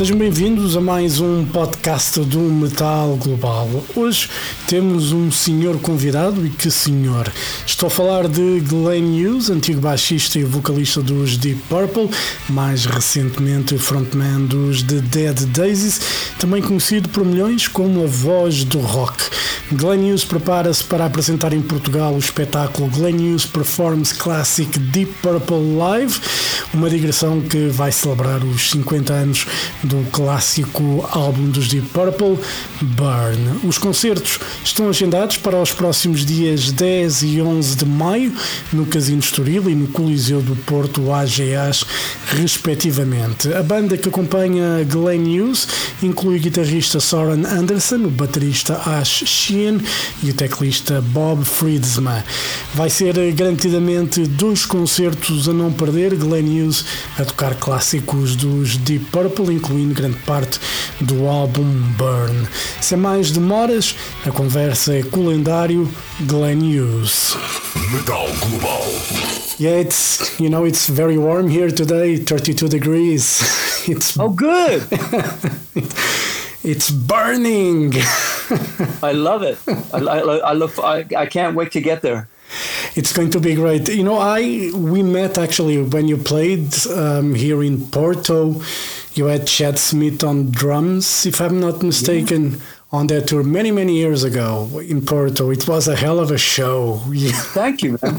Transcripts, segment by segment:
Sejam bem-vindos a mais um podcast do Metal Global. Hoje temos um senhor convidado e que senhor. Estou a falar de Glenn Hughes, antigo baixista e vocalista dos Deep Purple, mais recentemente frontman dos The Dead Daisies, também conhecido por milhões como a voz do rock. Glenn Hughes prepara-se para apresentar em Portugal o espetáculo Glenn Hughes Performs Classic Deep Purple Live, uma digressão que vai celebrar os 50 anos do clássico álbum dos Deep Purple, Burn. Os concertos estão agendados para os próximos dias 10 e 11 de maio no Casino Estoril e no Coliseu do Porto AGAs, respectivamente. A banda que acompanha Glenn Hughes inclui o guitarrista Soren Anderson, o baterista Ash Sheehan e o teclista Bob Friedsma. Vai ser garantidamente dois concertos a não perder, Glenn Hughes a tocar clássicos dos Deep Purple, incluindo incluindo grande parte do álbum Burn. Sem mais demoras, a conversa é com o lendário Glenn Hughes. Metal Global. Yeah, it's you know it's very warm here today, 32 degrees. It's Oh, good. it's burning. I love it. I, I, I look. I, I can't wait to get there. It's going to be great. You know, I we met actually when you played um, here in Porto. You had Chad Smith on drums, if I'm not mistaken, yeah. on that tour many many years ago in Porto. It was a hell of a show. Thank you, man.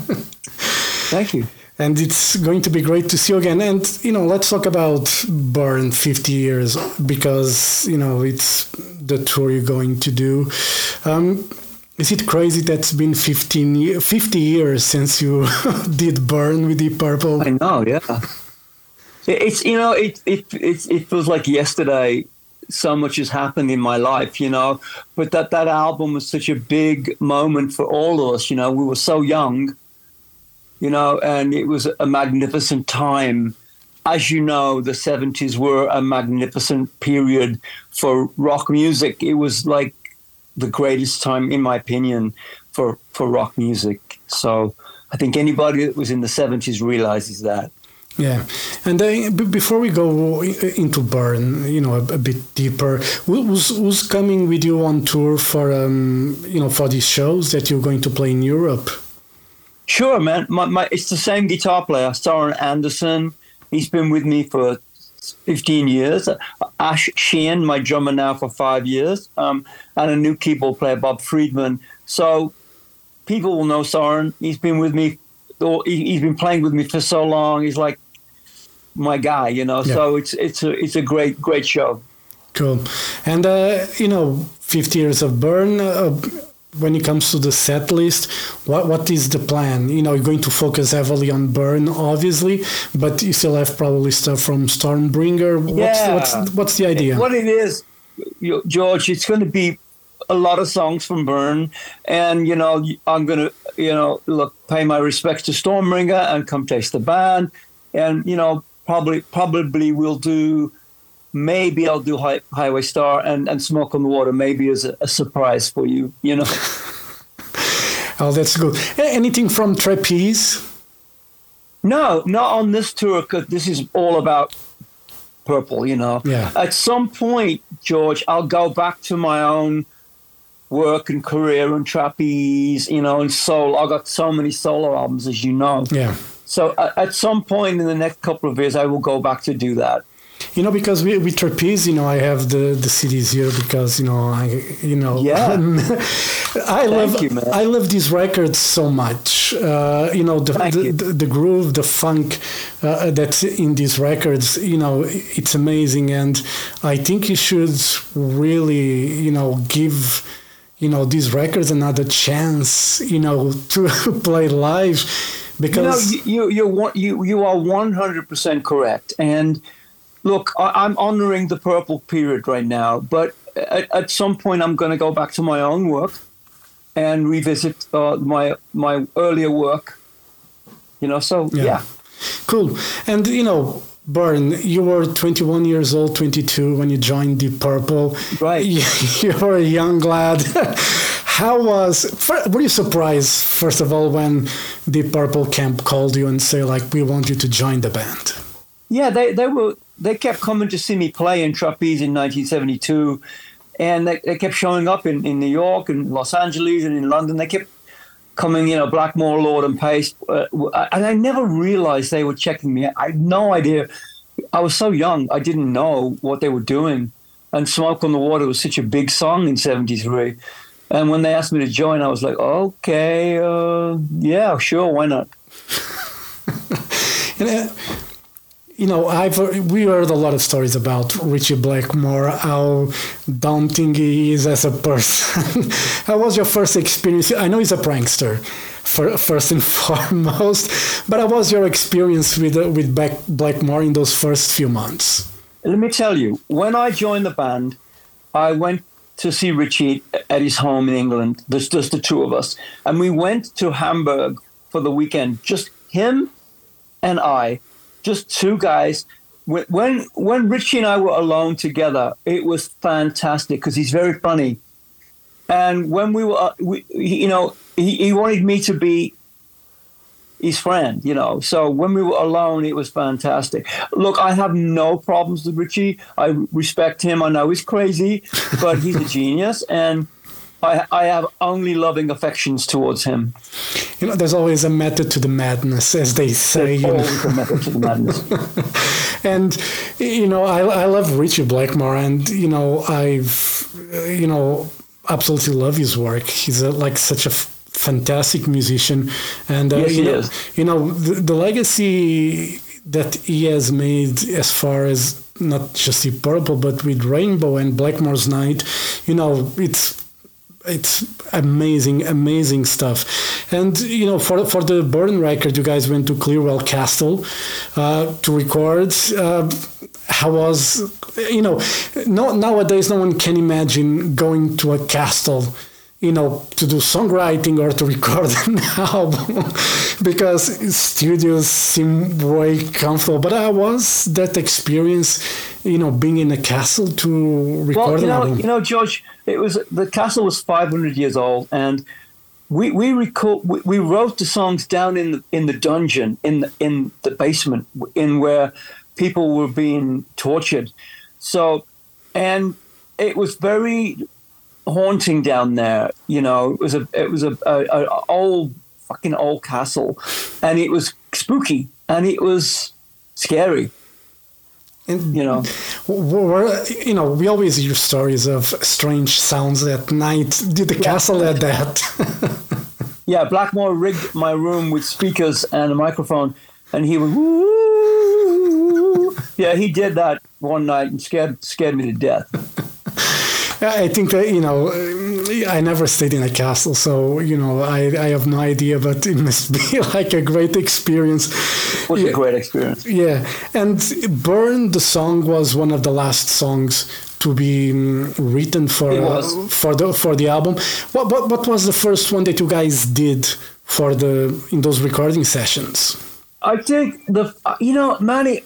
Thank you. And it's going to be great to see you again. And you know, let's talk about Burn 50 years because you know it's the tour you're going to do. Um, is it crazy that's been 15 50 years since you did burn with Deep Purple? I know, yeah. It's you know it it it, it feels like yesterday. So much has happened in my life, you know. But that that album was such a big moment for all of us. You know, we were so young, you know, and it was a magnificent time. As you know, the seventies were a magnificent period for rock music. It was like the greatest time, in my opinion, for for rock music. So I think anybody that was in the seventies realizes that. Yeah, and then before we go into Burn, you know, a, a, bit deeper, who's who's coming with you on tour for um, you know for these shows that you're going to play in Europe? Sure, man. My, my it's the same guitar player, Soren Andersen. He's been with me for 15 years. Ash Sheehan, my drummer now for five years, um, and a new keyboard player, Bob Fridzema. So people will know Soren. He's been with me, he's been playing with me for so long. He's like my guy, you know. Yeah. So it's it's a it's a great great show. Cool, and uh, you know, 50 years of Burn. Uh, when it comes to the set list, what what is the plan? You know, you're going to focus heavily on Burn, obviously, but you still have probably stuff from Stormbringer. Yeah. What's, what's, what's the idea? What it is, George, it's going to be a lot of songs from Burn, and you know, I'm going to you know look pay my respects to Stormbringer and come taste the band, and you know, probably probably we'll do maybe I'll do High, Highway Star and, and Smoke on the Water, maybe as a, a surprise for you, you know. oh, that's good. Anything from Trapeze? No, not on this tour because this is all about purple, you know. Yeah. At some point, George, I'll go back to my own work and career and trapeze, you know, and soul. I got so many solo albums, as you know. Yeah. So at some point in the next couple of years, I will go back to do that. You know because we, with trapeze you know i have the the CDs here because you know i you know. Yeah. I love you, i love these records so much. Uh, you know the the, the, the, groove the funk uh, that's in these records you know it's amazing. And i think you should really you know give you know these records another chance you know to play live because you know, you you you you are 100% correct and look, I, am honoring the purple period right now, but at, at some point I'm going to go back to my own work and revisit uh, my my earlier work. You know, so yeah. yeah. Cool. And you know, Burn, you were 21 years old, 22 when you joined Deep Purple. Right. You, you were a young lad. how was were you surprised first of all when Deep Purple Camp called you and say like we want you to join the band? Yeah, they they were they kept coming to see me play in Trapeze in 1972, and they, they kept showing up in, in New York and Los Angeles and in London. They kept coming, you know, Blackmore, Lord, and Paice, uh, and I never realized they were checking me. I had no idea. I was so young, I didn't know what they were doing. And Smoke on the Water was such a big song in '73. And when they asked me to join, I was like, okay, uh, yeah, sure, why not? you know, I've we heard a lot of stories about Ritchie Blackmore, how daunting he is as a person. how was your first experience? I know he's a prankster, for, first and foremost, but how was your experience with uh, with Blackmore in those first few months? Let me tell you, when I joined the band, I went to see Richie at his home in England. There's just the two of us, and we went to Hamburg for the weekend. Just him and I just two guys. When when Ritchie and I were alone together, it was fantastic because he's very funny. And when we were, uh, we, you know, he, he wanted me to be his friend, you know. So when we were alone, it was fantastic. Look, I have no problems with Ritchie. I respect him. I know he's crazy, but he's a genius. And I, I have only loving affections towards him. You know, there's always a method to the madness, as they say. There's always a method to the madness. and you know, I, I love Ritchie Blackmore, and you know, I've you know absolutely love his work. He's a, like such a fantastic musician, and uh, yes, you know, is. you know the, the legacy that he has made as far as not just the purple, but with Rainbow and Blackmore's Night, you know, it's it's amazing, amazing stuff. And you know, for for the Burn record, you guys went to Clearwell Castle uh, to record. Uh, how was you know? No, nowadays, no one can imagine going to a castle you know, to do songwriting or to record an album because studios seem way comfortable. But I was that experience, you know, being in a castle to record well, you know, an album. You know, George, it was the castle was 500 years old, and we we record we, we wrote the songs down in the in the dungeon in the, in the basement in where people were being tortured. So, and it was very haunting down there. You know, it was a it was a, a, a old fucking old castle, and it was spooky and it was scary. And you know, we're, you know, we always hear stories of strange sounds at night. Did the yeah. castle had that? yeah, Blackmore rigged my room with speakers and a microphone, and he would. Woo! Yeah, he did that one night and scared scared me to death. I think that you know, I never stayed in a castle, so you know, I, I have no idea, but it must be like a great experience. It was yeah. a great experience. Yeah, and "Burn" the song was one of the last songs to be um, written for uh, for the for the album. What, what what was the first one that you guys did for the in those recording sessions? I think the you know Manny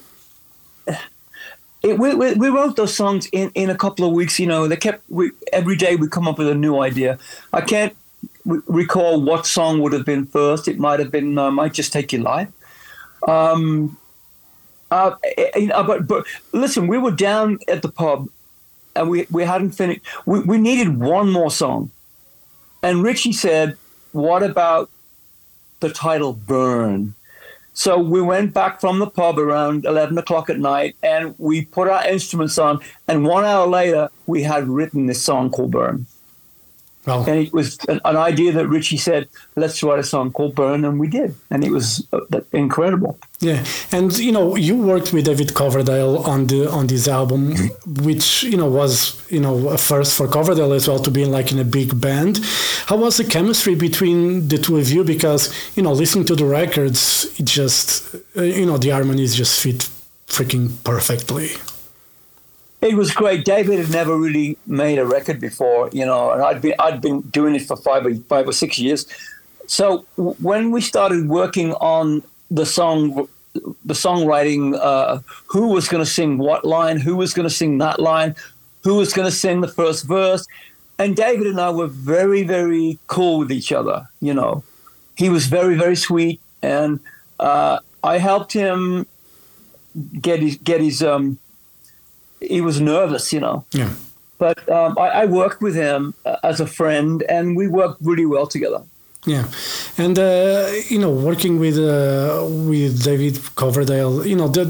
it, we, we, we, wrote those songs in, in a couple of weeks. You know, they kept we, every day we come up with a new idea. I can't re- recall what song would have been first. It might have been uh, "Might Just Take Your Life." Um, uh, uh, but but listen, we were down at the pub, and we we hadn't finished. We we needed one more song, and Ritchie said, "What about the title Burn?" So we went back from the pub around 11 o'clock at night and we put our instruments on. And one hour later, we had written this song called Burn. And it was an, an, idea that Ritchie said, let's write a song called Burn, and we did. And it was uh, incredible. Yeah. And, you know, you worked with David Coverdale on the on this album, which, you know, was, you know, a first for Coverdale as well to be in, like in a big band. How was the chemistry between the two of you? Because, you know, listening to the records, it just, uh, you know, the harmonies just fit freaking perfectly. It was great. David had never really made a record before, you know, and I'd been I'd been doing it for five or five or six years. So when we started working on the song, the songwriting, uh, who was going to sing what line, who was going to sing that line, who was going to sing the first verse, and David and I were very, very cool with each other. You know, he was very, very sweet, and uh, I helped him get his get his. Um, he was nervous, you know. Yeah. But um, I, I worked with him uh, as a friend, and we worked really well together. Yeah, and uh, you know, working with uh, with David Coverdale, you know, the,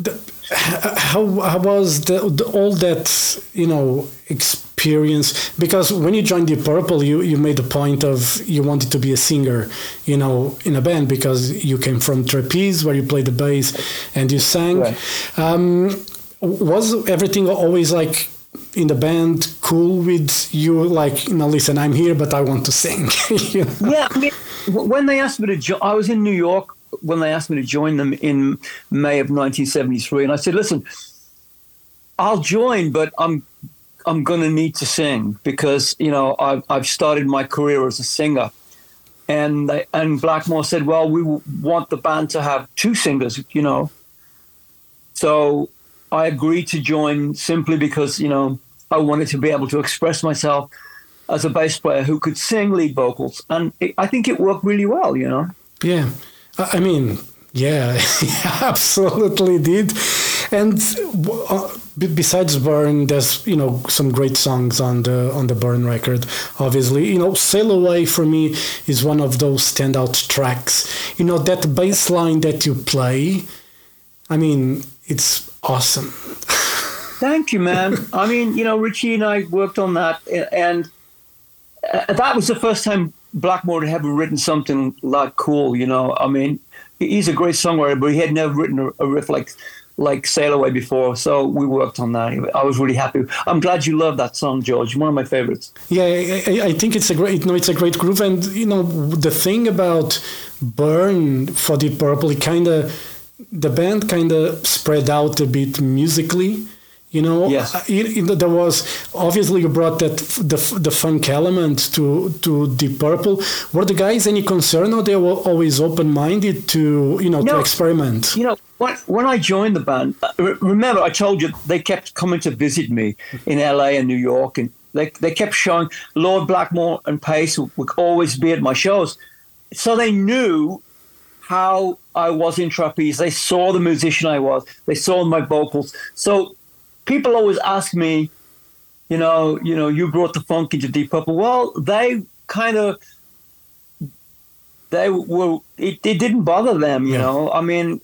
the how, how was the, the, all that you know experience? Because when you joined the Purple, you you made a point of you wanted to be a singer, you know, in a band because you came from trapeze where you played the bass and you sang. Right. Um, was everything always like in the band cool with you? Like you know listen i'm here but i want to sing you know? yeah I mean, when they asked me to join i was in new york when they asked me to join them in may of 1973 and i said listen i'll join but i'm i'm going to need to sing because you know I've, I've started my career as a singer. And they, and blackmore said well we want the band to have two singers you know. So I agreed to join simply because, you know, I wanted to be able to express myself as a bass player who could sing lead vocals. And it, I think it worked really well, you know? Yeah. I mean, yeah, absolutely did. And uh, besides Burn, there's you know some great songs on the on the Burn record. Obviously, you know, "Sail Away" for me is one of those standout tracks. You know that bass line that you play. I mean, it's awesome. Thank you, man. I mean, you know, Ritchie and I worked on that, and uh, that was the first time Blackmore had ever written something like cool. You know, I mean, he's a great songwriter, but he had never written a, a riff like like Sail Away before. So we worked on that. I was really happy. I'm glad you love that song, George. One of my favorites. Yeah, I, I think it's a great, you know, it's a great groove. And you know, the thing about Burn for Deep Purple, it kind of the band kind of spread out a bit musically you know? Yes. it, it, there was obviously you brought that the, the funk element to to deep purple. Were the guys any concern or they were always open-minded to you know, to experiment? You know when, when i joined the band uh, remember i told you they kept coming to visit me in la and new york and they, they kept showing lord blackmore and paice would always be at my shows. So they knew how I was in trapeze. They saw the musician I was. They saw my vocals. So people always ask me, you know, you know, you brought the funk into Deep Purple. Well, they kind of they were it, it didn't bother them, you yeah. know. I mean,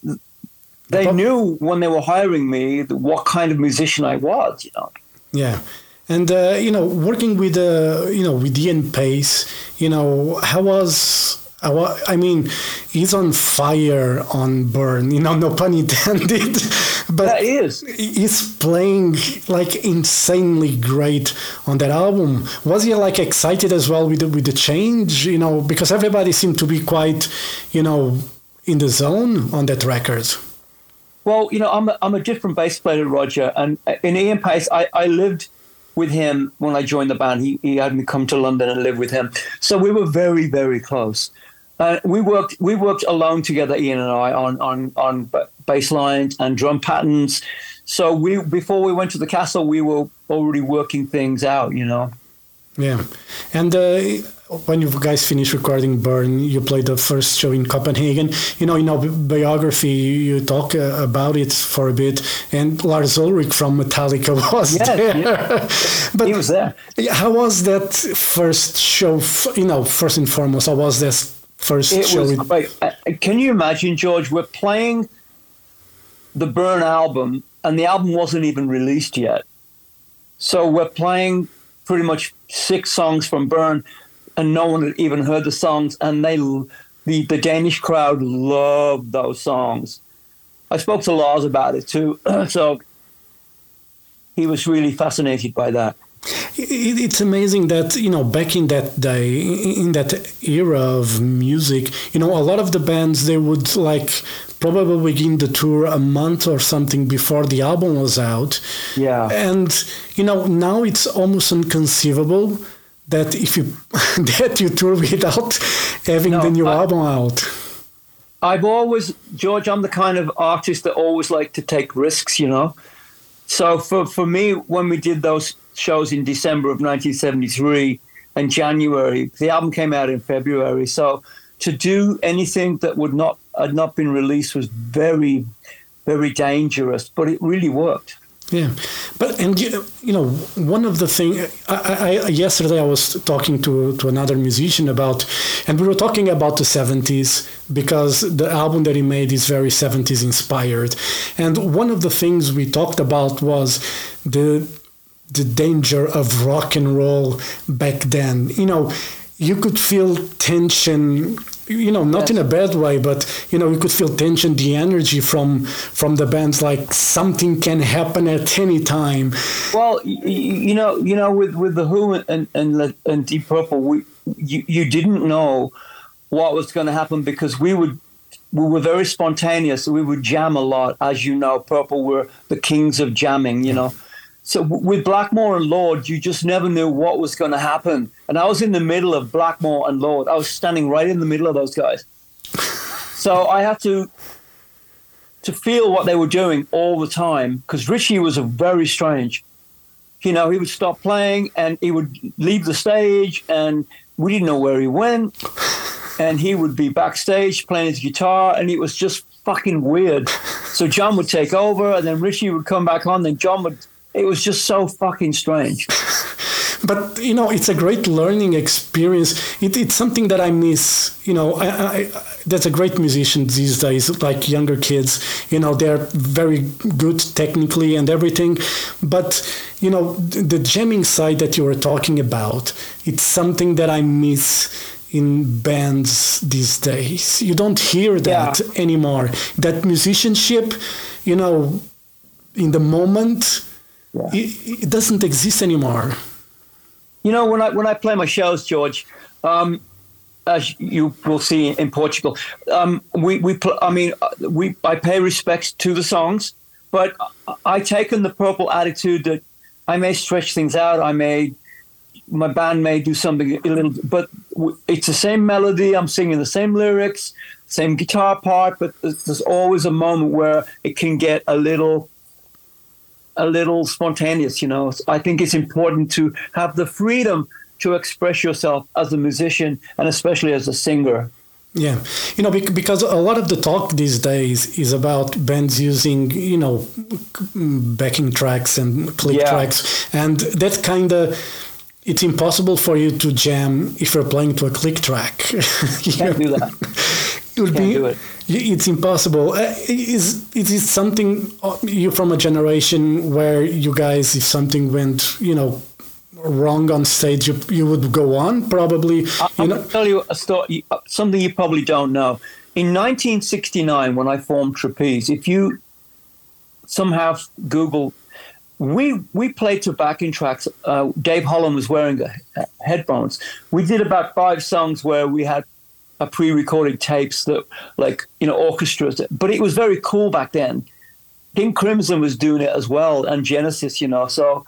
they knew when they were hiring me what kind of musician I was, you know. Yeah. And uh, you know, working with uh, you know with Ian Paice you know, how was I mean, he's on fire on Burn, you know, no pun intended. but that is. He's playing like insanely great on that album. Was he like excited as well with the, with the change? You know, because everybody seemed to be quite, you know, in the zone on that record. Well, you know, I'm a, I'm a different bass player, to Roger, and uh, in Ian Paice, I, I lived with him when I joined the band. He, he had me come to London and live with him. So we were very, very close. Uh, we worked we worked alone together, Ian and I, on on on bass lines and drum patterns. So we before we went to the castle, we were already working things out, you know. Yeah, and uh, when you guys finished recording Burn, you played the first show in Copenhagen. You know, in our biography, you talk uh, about it for a bit, and Lars Ulrich from Metallica was yes, there. Yeah. but he was there. How was that first show? You know, first and foremost, how was this first it show? Was, like, uh, can you imagine, George? We're playing the Burn album, and the album wasn't even released yet. So we're playing pretty much six songs from Burn, and no one had even heard the songs, and they the the Danish crowd loved those songs. I spoke to Lars about it too, so he was really fascinated by that. It's amazing that you know back in that day, in that era of music, you know, a lot of the bands they would like probably begin the tour a month or something before the album was out. Yeah, and you know now it's almost inconceivable that if you that you tour without having no, the new I, album out. I've always George. I'm the kind of artist that always like to take risks. You know, so for for me, when we did those shows in December of 1973 and January. The album came out in February. So to do anything that would not had not been released was very, very dangerous. But it really worked. Yeah, but and you, know one of the thing I, I, yesterday I was talking to to another musician about, and we were talking about the seventies because the album that he made is very seventies inspired, and one of the things we talked about was the the danger of rock and roll back then. You know, you could feel tension you know not yes. in a bad way but you know you could feel tension the energy from from the bands like something can happen at any time well you, know you know with with the who and and, and deep purple we you, you didn't know what was going to happen because we would we were very spontaneous we would jam a lot as you know purple were the kings of jamming you know so with Blackmore and Lord, you just never knew what was going to happen. And I was in the middle of Blackmore and Lord. I was standing right in the middle of those guys. So I had to to feel what they were doing all the time because Ritchie was a very strange. You know, he would stop playing and he would leave the stage, and we didn't know where he went. And he would be backstage playing his guitar, and it was just fucking weird. So Jon would take over, and then Ritchie would come back on, then Jon would it was just so fucking strange. but you know, it's a great learning experience. It, it's something that I miss. You know, I, I, that's a great musician these days, like younger kids. You know, they're very good technically and everything, but you know, the jamming side that you were talking about, it's something that I miss in bands these days. You don't hear that yeah. anymore. That musicianship, you know, in the moment yeah. it, it, doesn't exist anymore. You know, when I when I play my shows, George, um, as you will see in Portugal, um, we we pl- I mean, uh, we I pay respects to the songs, but I taken the purple attitude that I may stretch things out. I may my band may do something a little, but it's the same melody. I'm singing the same lyrics, same guitar part, but there's always a moment where it can get a little a little spontaneous, you know. I think it's important to have the freedom to express yourself as a musician and especially as a singer. Yeah, you know, because a lot of the talk these days is about bands using, you know, backing tracks and click yeah. tracks, and that kind of it's impossible for you to jam if you're playing to a click track. you can't do that. It would be. It. It's impossible. Uh, is is it something uh, you from a generation where you guys, if something went, you know, wrong on stage, you, you would go on probably. I, I'm to tell you a story, uh, something you probably don't know. In 1969, when I formed Trapeze, if you somehow Google, we we played to backing tracks. Uh, Dave Holland was wearing a, headphones. We did about five songs where we had a pre-recorded tapes that like you know orchestras. But it was very cool back then. King crimson was doing it as well and genesis you know. So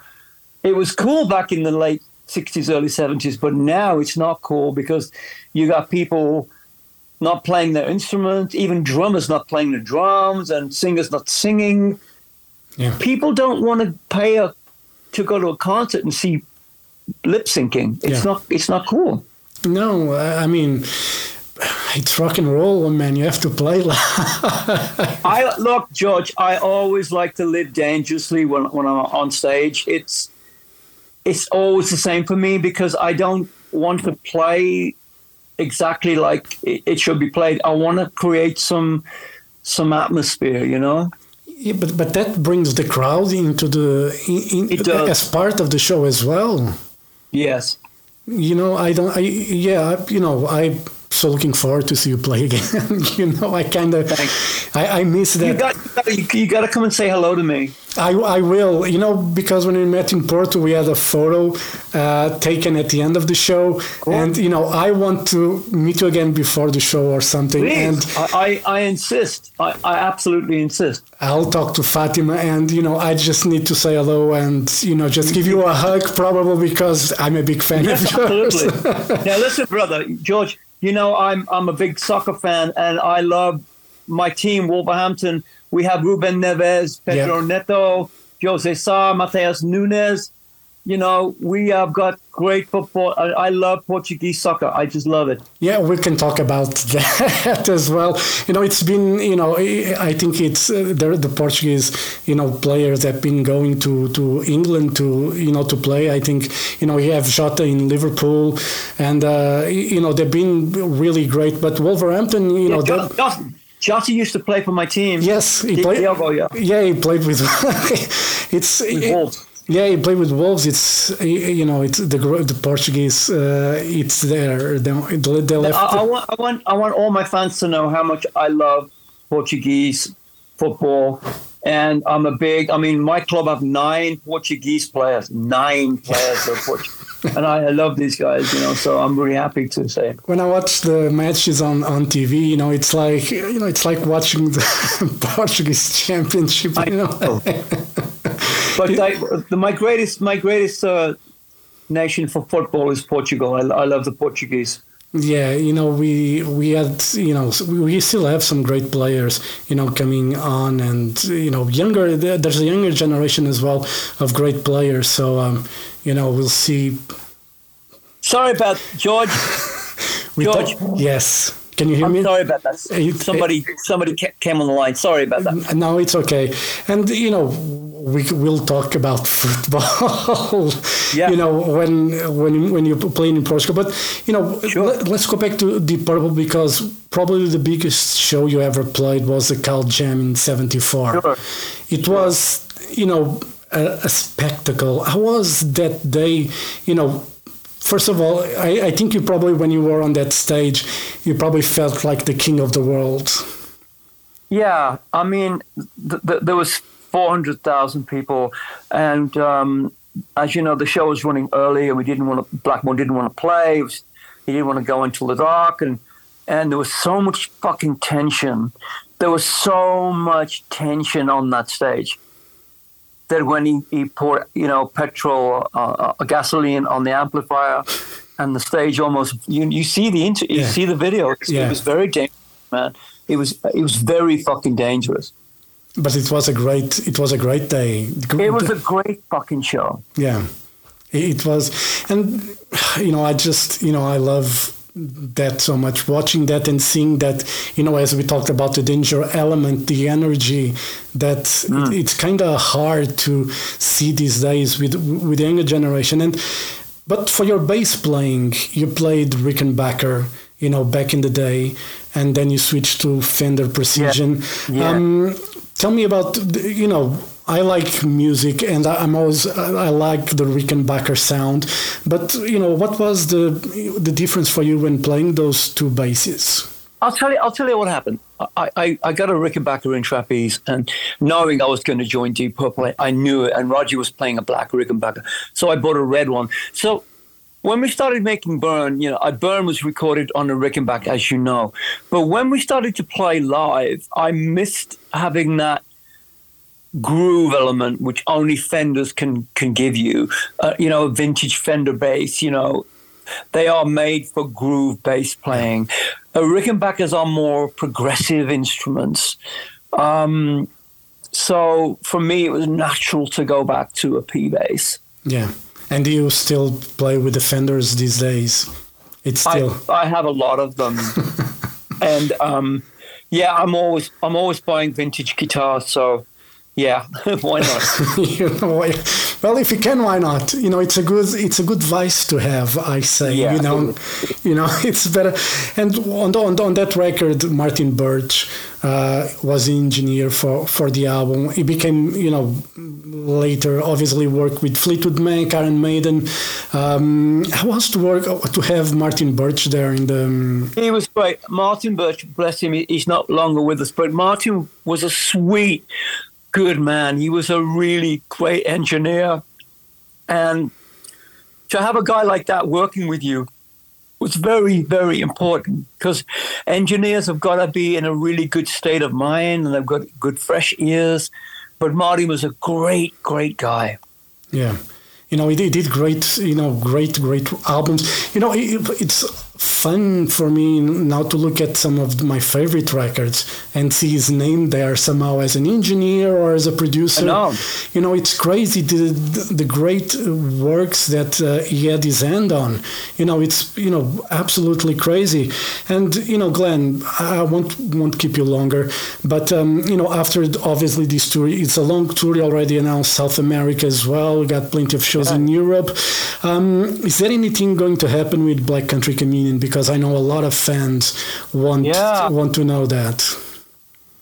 it was cool back in the late 60s early 70s but now it's not cool because you got people not playing their instruments even drummers not playing the drums and singers not singing. Yeah. people don't want to pay a to go to a concert and see lip syncing. It's yeah. not it's not cool. No i mean it's rock and roll, man. You have to play. I look, George. I always like to live dangerously when when I'm on stage. It's it's always the same for me because I don't want to play exactly like it, it should be played. I want to create some some atmosphere, you know. Yeah, but but that brings the crowd into the in, in, as part of the show as well. Yes. You know, I don't. I yeah. You know, I so looking forward to see you play again. you know, I kind of, I, I miss that. You got, you got to come and say hello to me. I, I will, you know, because when we met in Porto, we had a photo uh, taken at the end of the show, cool. and you know, I want to meet you again before the show or something. Please. And I, I, I insist. I, I absolutely insist. I'll talk to Fatima, and you know, I just need to say hello and you know, just give you a hug, probably because I'm a big fan yes, of yours. Absolutely. now, listen, brother, George you know, I'm I'm a big soccer fan, and I love my team, Wolverhampton. We have Ruben Neves, Pedro yep. Neto, Jose Sa, Matheus Nunes. You know, we have got great football. I, I, love Portuguese soccer. I just love it. Yeah, we can talk about that as well. You know, it's been, you know, I think it's uh, the, Portuguese, you know, players have been going to, to England to, you know, to play. I think, you know, we have Jota in Liverpool and, uh, you know, they've been really great. But Wolverhampton, you know, yeah, Jota used to play for my team. Yes, he played. Diogo, yeah. yeah, he played with. it's with yeah, he played with Wolves. It's you know, it's the the Portuguese. Uh, it's there. They, they left. I, I, want, I want, I want all my fans to know how much I love Portuguese football, and I'm a big. I mean, my club have nine Portuguese players. Nine players are Portuguese. and I, I, love these guys, you know. So I'm really happy to say. When I watch the matches on, on TV, you know, it's like you know, it's like watching the Portuguese championship. You know. know. but I, the, my greatest, my greatest uh, nation for football is Portugal. I, I love the Portuguese. Yeah, you know, we we had, you know, we still have some great players, you know, coming on, and you know, younger. There's a younger generation as well of great players. So, um, you know, we'll see. Sorry about George. George. yes. Can you hear I'm me? Sorry about that. Somebody, somebody came on the line. Sorry about that. No, it's okay. And you know, we will talk about football. yeah. You know, when when when you're playing in Portugal, but you know, sure. let, us go back to Deep Purple because probably the biggest show you ever played was the Cal Jam in '74. Sure. It was, you know, a, a spectacle. How was that day? You know first of all, I, I, think you probably, when you were on that stage, you probably felt like the king of the world. Yeah, I mean, th- th- there was 400,000 people, and um, as you know, the show was running early, and we didn't want to. Blackmore didn't want to play. Was, he didn't want to go until the dark, and and there was so much fucking tension. There was so much tension on that stage that when he, he poured, you know, petrol, uh, uh, gasoline on the amplifier, and the stage almost you you see the inter, you yeah. see the video. Yeah. It was very dangerous, man. It was it was very fucking dangerous. But it was a great it was a great day. It was a great fucking show. Yeah, it was, and you know, I just you know I love that so much watching that and seeing that you know as we talked about the danger element the energy that mm. it, it's kind of hard to see these days with with the younger generation and but for your bass playing you played rickenbacker you know back in the day and then you switch to fender precision yeah. Yeah. Um, tell me about you know I like music and I'm always I like the Rickenbacker sound. But you know, what was the the difference for you when playing those two basses? I'll tell you. I'll tell you what happened. I, I, I got a Rickenbacker in trapeze, and knowing I was going to join Deep Purple, I knew it. And Roger was playing a black Rickenbacker, so I bought a red one. So when we started making Burn, you know, Burn was recorded on a Rickenbacker, as you know. But when we started to play live, I missed having that groove element which only Fenders can can give you. Uh, you know, a vintage Fender bass. You know, they are made for groove bass playing. Uh, Rickenbackers are more progressive instruments. Um, so for me, it was natural to go back to a P bass. Yeah, and do you still play with the Fenders these days? It's still. I, I have a lot of them, and um, yeah, I'm always I'm always buying vintage guitars. So yeah, why not? you know, well, if you can, why not? You know, it's a good it's a good vice to have. I say, yeah. you know, you know, it's better. And on on, on that record, Martin Birch uh, was the engineer for for the album. He became, you know, later obviously worked with Fleetwood Mac, Iron Maiden. Um, how was to work to have Martin Birch there in the? Um... He was great. Martin Birch, bless him, he's not longer with us, but Martin was a sweet good man. He was a really great engineer. And to have a guy like that working with you was very, very important because engineers have got to be in a really good state of mind and they've got good, fresh ears. But Marty was a great, great guy. Yeah. You know, he did great, you know, great, great albums. You know, it's fun for me now to look at some of my favorite records and see his name there somehow as an engineer or as a producer. know. You know, it's crazy the the great works that uh, he had his hand on. You know, it's you know absolutely crazy. And you know, Glenn, I won't won't keep you longer, but um, you know, after obviously this tour, it's a long tour already announced. South America as well. We got plenty of shows in Europe. Um, is there anything going to happen with Black Country Communion? Because I know a lot of fans want Yeah. want to know that.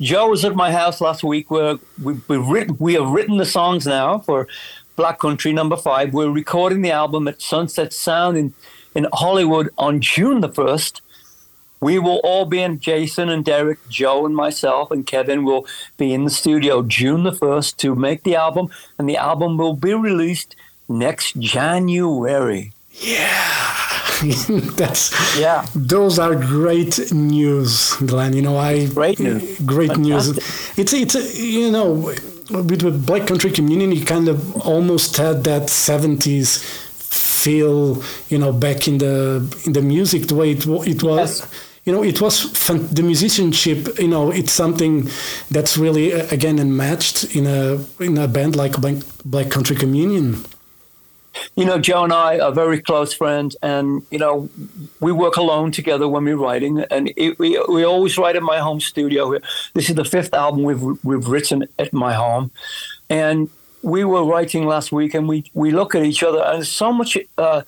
Joe was at my house last week. Where we we written we have written the songs now for Black Country Number Five. We're recording the album at Sunset Sound in in Hollywood on June the first. We will all be in Jason and Derek, Joe and myself and Kevin will be in the studio June the first to make the album, and the album will be released next January. That's Yeah. Those are great news, Glenn. You know, I Great news. Great news. It's it's you know, with the Black Country Communion, kind of almost had that seventies feel. You know, back in the in the music, the way it it was. Yes. You know, it was fun, the musicianship. You know, it's something that's really uh, again unmatched in a in a band like Black, Black Country Communion. You know, Joe and I are very close friends, and you know, we work alone together when we're writing, and it, we we always write in my home studio. This is the fifth album we've we've written at my home, and we were writing last week, and we we look at each other, and so much. Uh,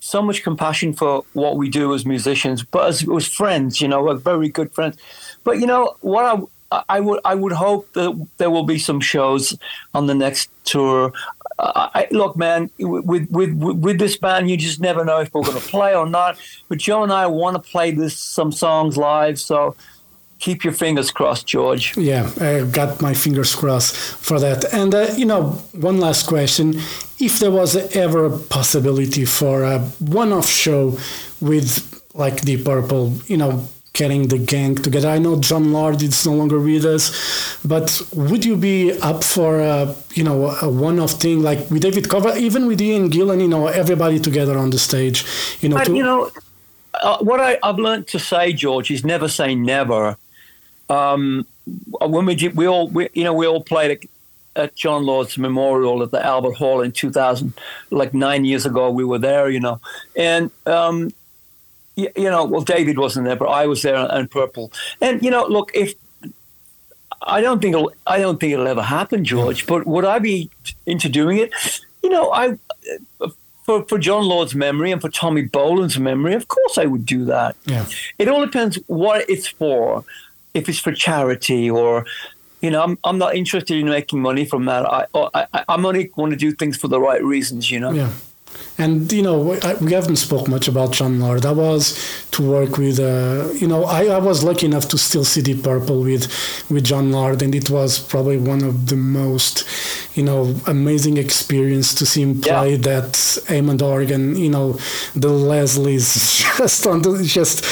so much compassion for what we do as musicians, but as, as friends, you know, we're very good friends. But you know what I, I would I would hope that there will be some shows on the next tour. I, look, man, with, with with this band, you just never know if we're going to play or not. But Joe and I want to play this some songs live, so keep your fingers crossed, George. Yeah, I got my fingers crossed for that. And uh, you know, one last question: If there was ever a possibility for a one-off show with like Deep Purple, you know, getting the gang together. I know Jon Lord is no longer with us, but would you be up for a you know a one-off thing like with David Cover, even with Ian Gillan, you know, everybody together on the stage, you know? But, to- you know, uh, what I, I've learned to say, George, is never say never. Um, when we did, we all, we, you know, we all played at, at Jon Lord's memorial at the Albert Hall in 2000, like nine years ago. We were there, you know, and um, you, you know, well, David wasn't there, but I was there and Purple. And you know, look, if I don't think it'll, I don't think it'll ever happen, George. But would I be into doing it? You know, I for for Jon Lord's memory and for Tommy Bolin's memory, of course I would do that. yeah. It all depends what it's for. If it's for charity or, you know, I'm, I'm not interested in making money from that. I, I I'm only want to do things for the right reasons. You know. Yeah. And you know I- we haven't spoke much about Jon Lord. I was to work with, uh, you know, I, I was lucky enough to still see Deep Purple with with Jon Lord, and it was probably one of the most, you know, amazing experience to see him play that Hammond organ. You know, the Leslie's just on the just,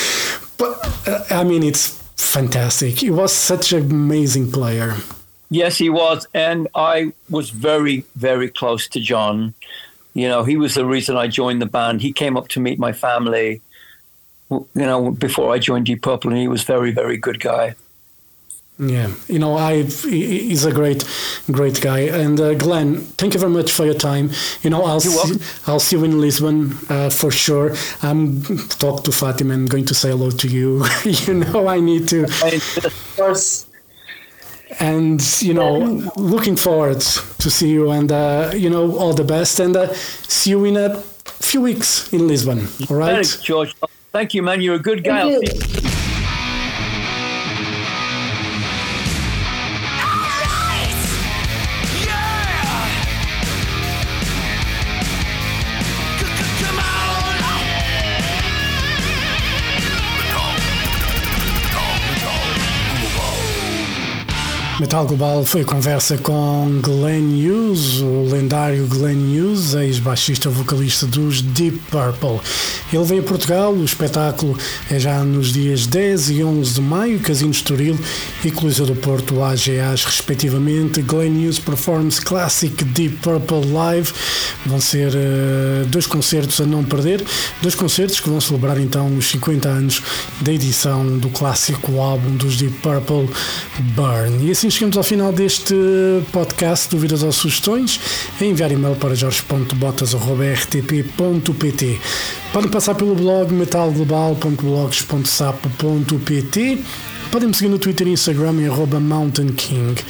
but uh, I mean it's fantastic. He was such an amazing player. Yes, he was, and I was very, very close to Jon. You know, he was the reason I joined the band. He came up to meet my family, you know, before I joined Deep Purple, and he was very, very good guy. Yeah, you know, I he's a great, great guy. And uh, Glenn, thank you very much for your time. You know, I'll see. I'll see you in Lisbon uh, for sure. I'm talk to Fatima. I'm going to say hello to you. you know, I need to, of course, and you know, looking forward to see you. And uh, you know, all the best. And uh, see you in a few weeks in Lisbon. All right. thanks, George. Thank you, man. You're a good guy. Metal Global foi conversa com Glenn Hughes, o lendário Glenn Hughes, ex-baixista vocalista dos Deep Purple. Ele veio a Portugal, o espetáculo é já nos dias 10 e 11 de maio, Casino Estoril e Coliseu do Porto AGAs, respectivamente. Glenn Hughes Performance Classic Deep Purple Live. Vão ser uh, dois concertos a não perder, dois concertos que vão celebrar então os 50 anos da edição do clássico álbum dos Deep Purple Burn. E assim chegamos ao final deste podcast. Dúvidas ou sugestões? É enviar e-mail para jorge.botas.rtp.pt. Podem passar pelo blog metalglobal.blogs.sapo.pt Podem me seguir no Twitter e Instagram em arroba Mountain King.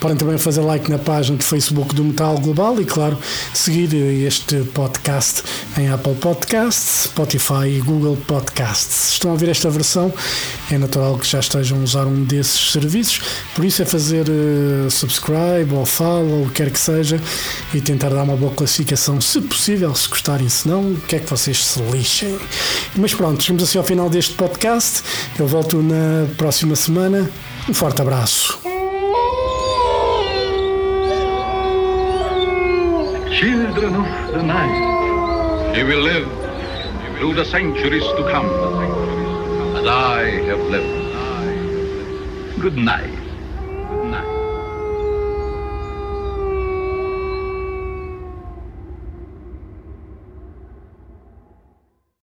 Podem também fazer like na página de Facebook do Metal Global e, claro, seguir este podcast em Apple Podcasts, Spotify e Google Podcasts. Se estão a ver esta versão, é natural que já estejam a usar um desses serviços, por isso é fazer uh, subscribe ou follow, ou o que quer que seja, e tentar dar uma boa classificação, se possível, se gostarem, se não, o que é que vocês se lixem. Mas pronto, chegamos assim ao final deste podcast. Eu volto na próxima próxima semana. Um forte abraço. Children of the night, you will live through the centuries to come, as I have lived. Good night.